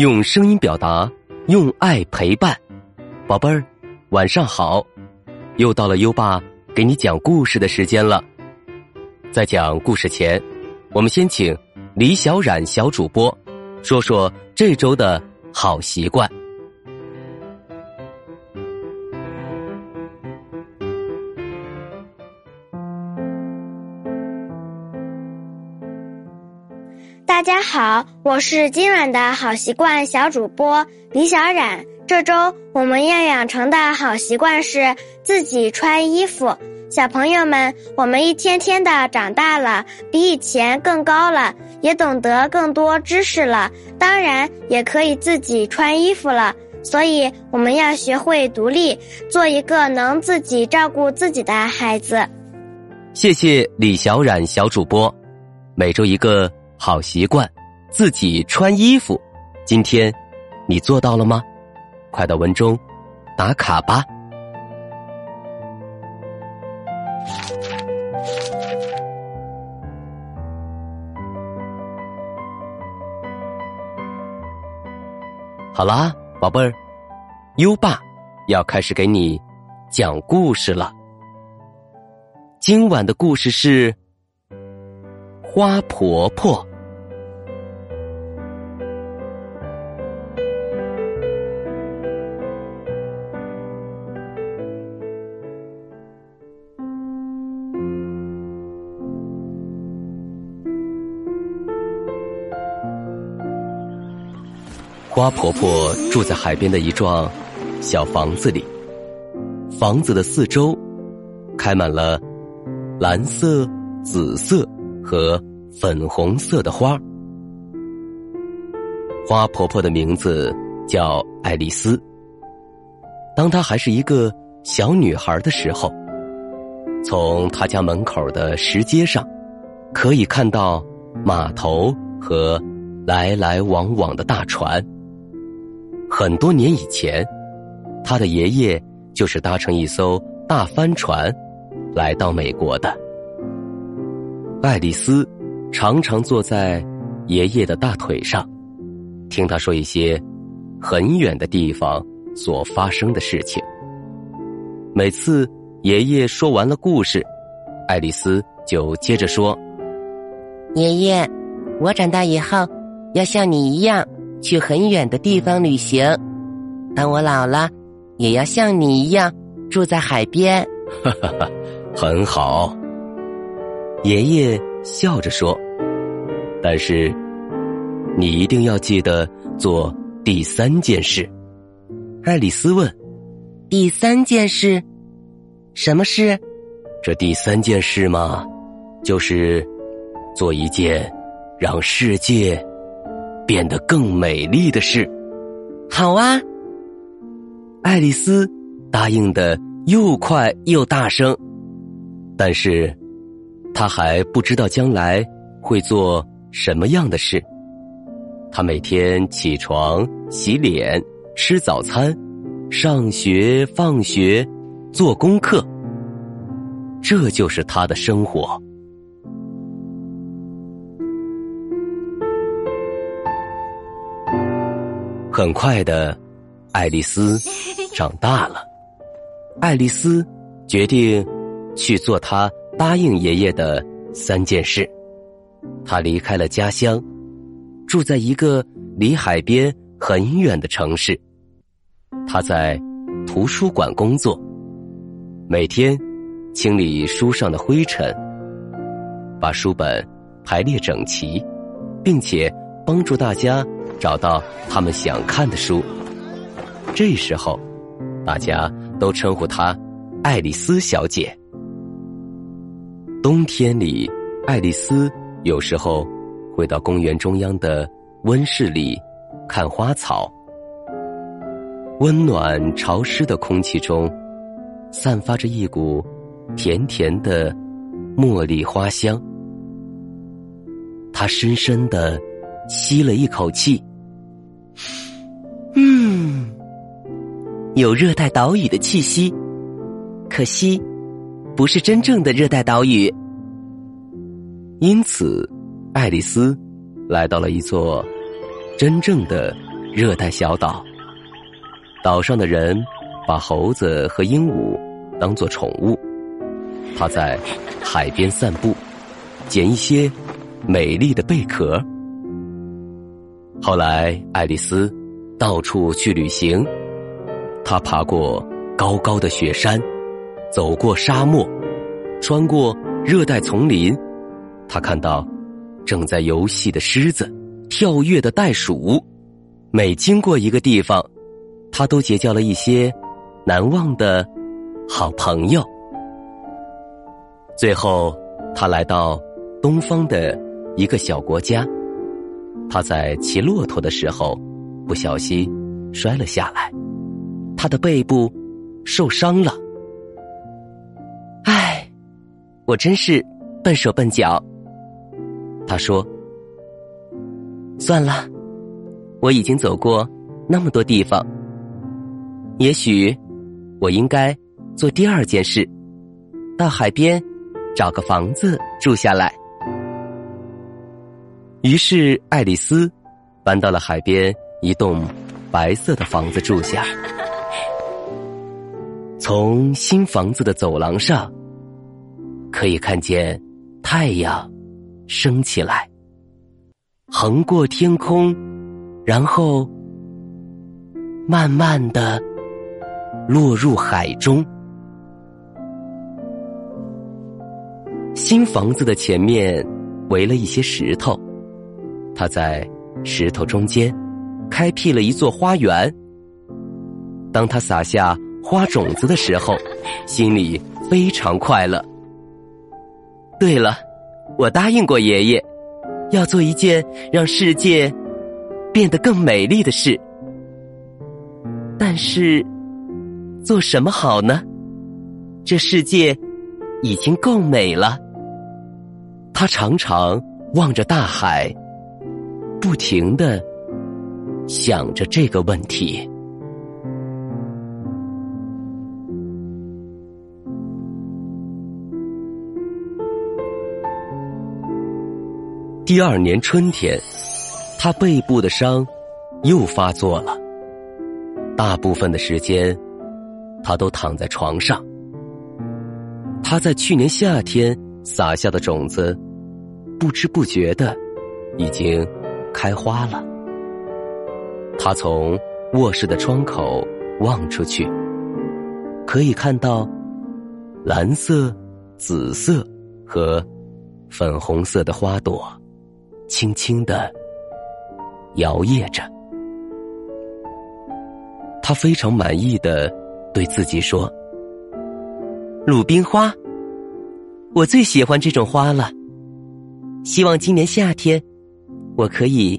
用声音表达，用爱陪伴。宝贝儿，晚上好！又到了优爸给你讲故事的时间了。在讲故事前，我们先请李小冉小主播说说这周的好习惯。大家好，我是今晚的好习惯小主播李小冉。这周我们要养成的好习惯是自己穿衣服。小朋友们，我们一天天的长大了，比以前更高了，也懂得更多知识了，当然也可以自己穿衣服了。所以我们要学会独立，做一个能自己照顾自己的孩子。谢谢李小冉小主播，每周一个。好习惯，自己穿衣服。今天你做到了吗？快到文中打卡吧。好啦，宝贝儿，优爸要开始给你讲故事了。今晚的故事是花婆婆。花婆婆住在海边的一幢小房子里，房子的四周开满了蓝色、紫色和粉红色的花。花婆婆的名字叫爱丽丝。当她还是一个小女孩的时候，从她家门口的石阶上，可以看到码头和来来往往的大船。很多年以前，他的爷爷就是搭乘一艘大帆船来到美国的。爱丽丝常常坐在爷爷的大腿上，听他说一些很远的地方所发生的事情。每次爷爷说完了故事，爱丽丝就接着说：“爷爷，我长大以后要像你一样。”去很远的地方旅行，当我老了，也要像你一样住在海边。哈哈哈，很好。爷爷笑着说：“但是，你一定要记得做第三件事。”爱丽丝问：“第三件事，什么事？这第三件事嘛，就是做一件让世界……”变得更美丽的事，好啊！爱丽丝答应的又快又大声，但是她还不知道将来会做什么样的事。她每天起床、洗脸、吃早餐、上学、放学、做功课，这就是她的生活。很快的，爱丽丝 长大了。爱丽丝决定去做她答应爷爷的三件事。她离开了家乡，住在一个离海边很远的城市。她在图书馆工作，每天清理书上的灰尘，把书本排列整齐，并且帮助大家。找到他们想看的书。这时候，大家都称呼她爱丽丝小姐。冬天里，爱丽丝有时候会到公园中央的温室里看花草。温暖潮湿的空气中，散发着一股甜甜的茉莉花香。她深深的吸了一口气。嗯，有热带岛屿的气息，可惜不是真正的热带岛屿。因此，爱丽丝来到了一座真正的热带小岛。岛上的人把猴子和鹦鹉当做宠物。它在海边散步，捡一些美丽的贝壳。后来，爱丽丝到处去旅行，她爬过高高的雪山，走过沙漠，穿过热带丛林。她看到正在游戏的狮子，跳跃的袋鼠。每经过一个地方，她都结交了一些难忘的好朋友。最后，他来到东方的一个小国家。他在骑骆驼的时候，不小心摔了下来，他的背部受伤了。唉，我真是笨手笨脚。他说：“算了，我已经走过那么多地方，也许我应该做第二件事，到海边。”找个房子住下来。于是，爱丽丝搬到了海边一栋白色的房子住下。从新房子的走廊上，可以看见太阳升起来，横过天空，然后慢慢的落入海中。新房子的前面围了一些石头，他在石头中间开辟了一座花园。当他撒下花种子的时候，心里非常快乐。对了，我答应过爷爷，要做一件让世界变得更美丽的事。但是，做什么好呢？这世界。已经够美了。他常常望着大海，不停的想着这个问题。第二年春天，他背部的伤又发作了。大部分的时间，他都躺在床上。他在去年夏天撒下的种子，不知不觉的已经开花了。他从卧室的窗口望出去，可以看到蓝色、紫色和粉红色的花朵，轻轻的摇曳着。他非常满意的对自己说。鲁冰花，我最喜欢这种花了。希望今年夏天，我可以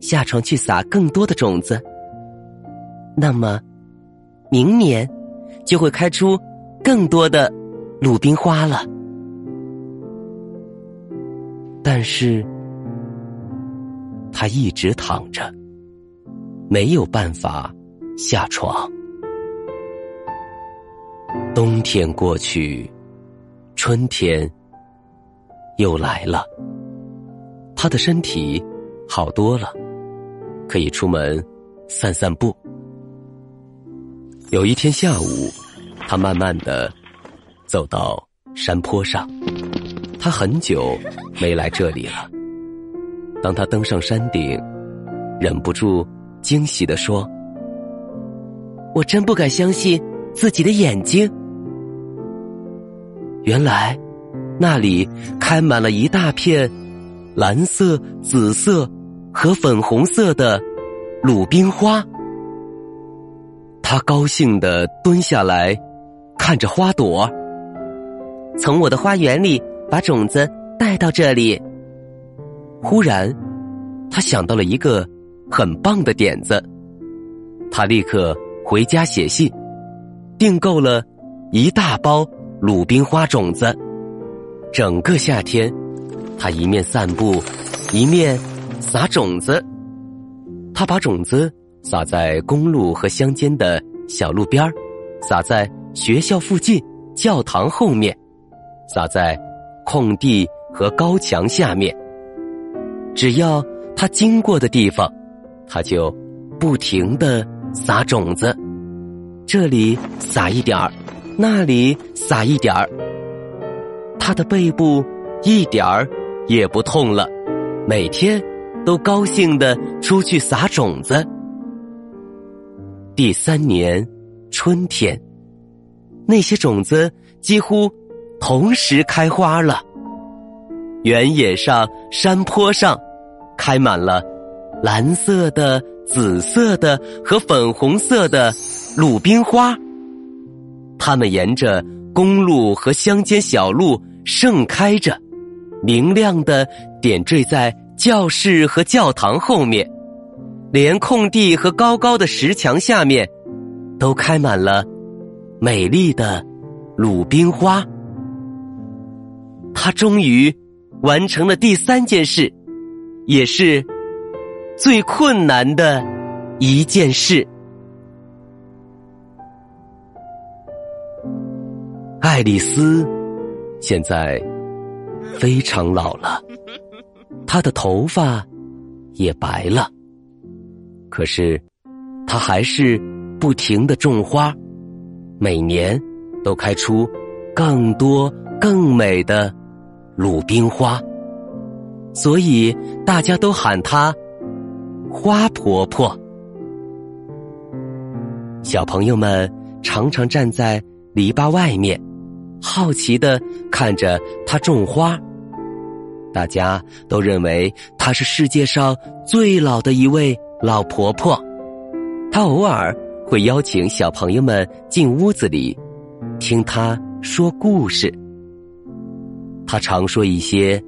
下床去撒更多的种子。那么，明年就会开出更多的鲁冰花了。但是，他一直躺着，没有办法下床。冬天过去，春天又来了。他的身体好多了，可以出门散散步。有一天下午，他慢慢的走到山坡上。他很久没来这里了。当他登上山顶，忍不住惊喜的说：“我真不敢相信自己的眼睛。”原来，那里开满了一大片蓝色、紫色和粉红色的鲁冰花。他高兴的蹲下来，看着花朵，从我的花园里把种子带到这里。忽然，他想到了一个很棒的点子，他立刻回家写信，订购了一大包。鲁冰花种子，整个夏天，他一面散步，一面撒种子。他把种子撒在公路和乡间的小路边撒在学校附近教堂后面，撒在空地和高墙下面。只要他经过的地方，他就不停的撒种子，这里撒一点儿，那里撒一点儿。他的背部一点儿也不痛了，每天都高兴的出去撒种子。第三年春天，那些种子几乎同时开花了。原野上、山坡上，开满了蓝色的、紫色的和粉红色的鲁冰花。它们沿着公路和乡间小路盛开着，明亮的点缀在教室和教堂后面，连空地和高高的石墙下面，都开满了美丽的鲁冰花。他终于。完成了第三件事，也是最困难的一件事。爱丽丝现在非常老了，她的头发也白了，可是她还是不停的种花，每年都开出更多更美的。鲁冰花，所以大家都喊她花婆婆。小朋友们常常站在篱笆外面，好奇的看着她种花。大家都认为她是世界上最老的一位老婆婆。她偶尔会邀请小朋友们进屋子里，听她说故事。他常说一些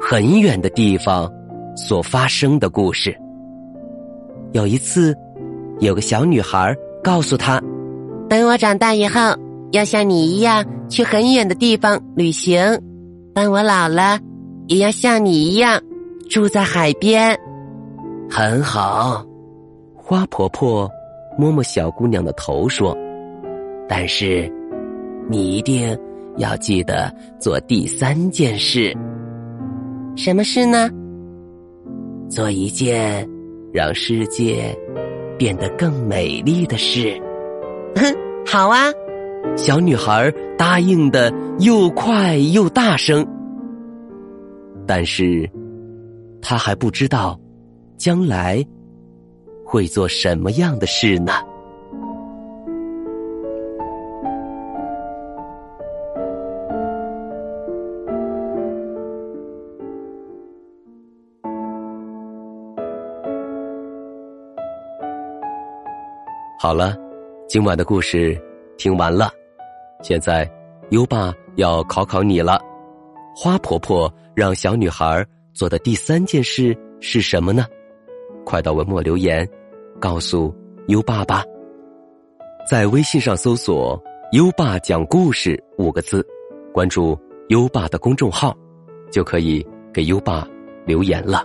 很远的地方所发生的故事。有一次，有个小女孩告诉他：“等我长大以后，要像你一样去很远的地方旅行；当我老了，也要像你一样住在海边。”很好，花婆婆摸摸小姑娘的头说：“但是，你一定。”要记得做第三件事，什么事呢？做一件让世界变得更美丽的事。哼，好啊！小女孩答应的又快又大声，但是她还不知道将来会做什么样的事呢。好了，今晚的故事听完了，现在优爸要考考你了。花婆婆让小女孩做的第三件事是什么呢？快到文末留言，告诉优爸吧。在微信上搜索“优爸讲故事”五个字，关注优爸的公众号，就可以给优爸留言了。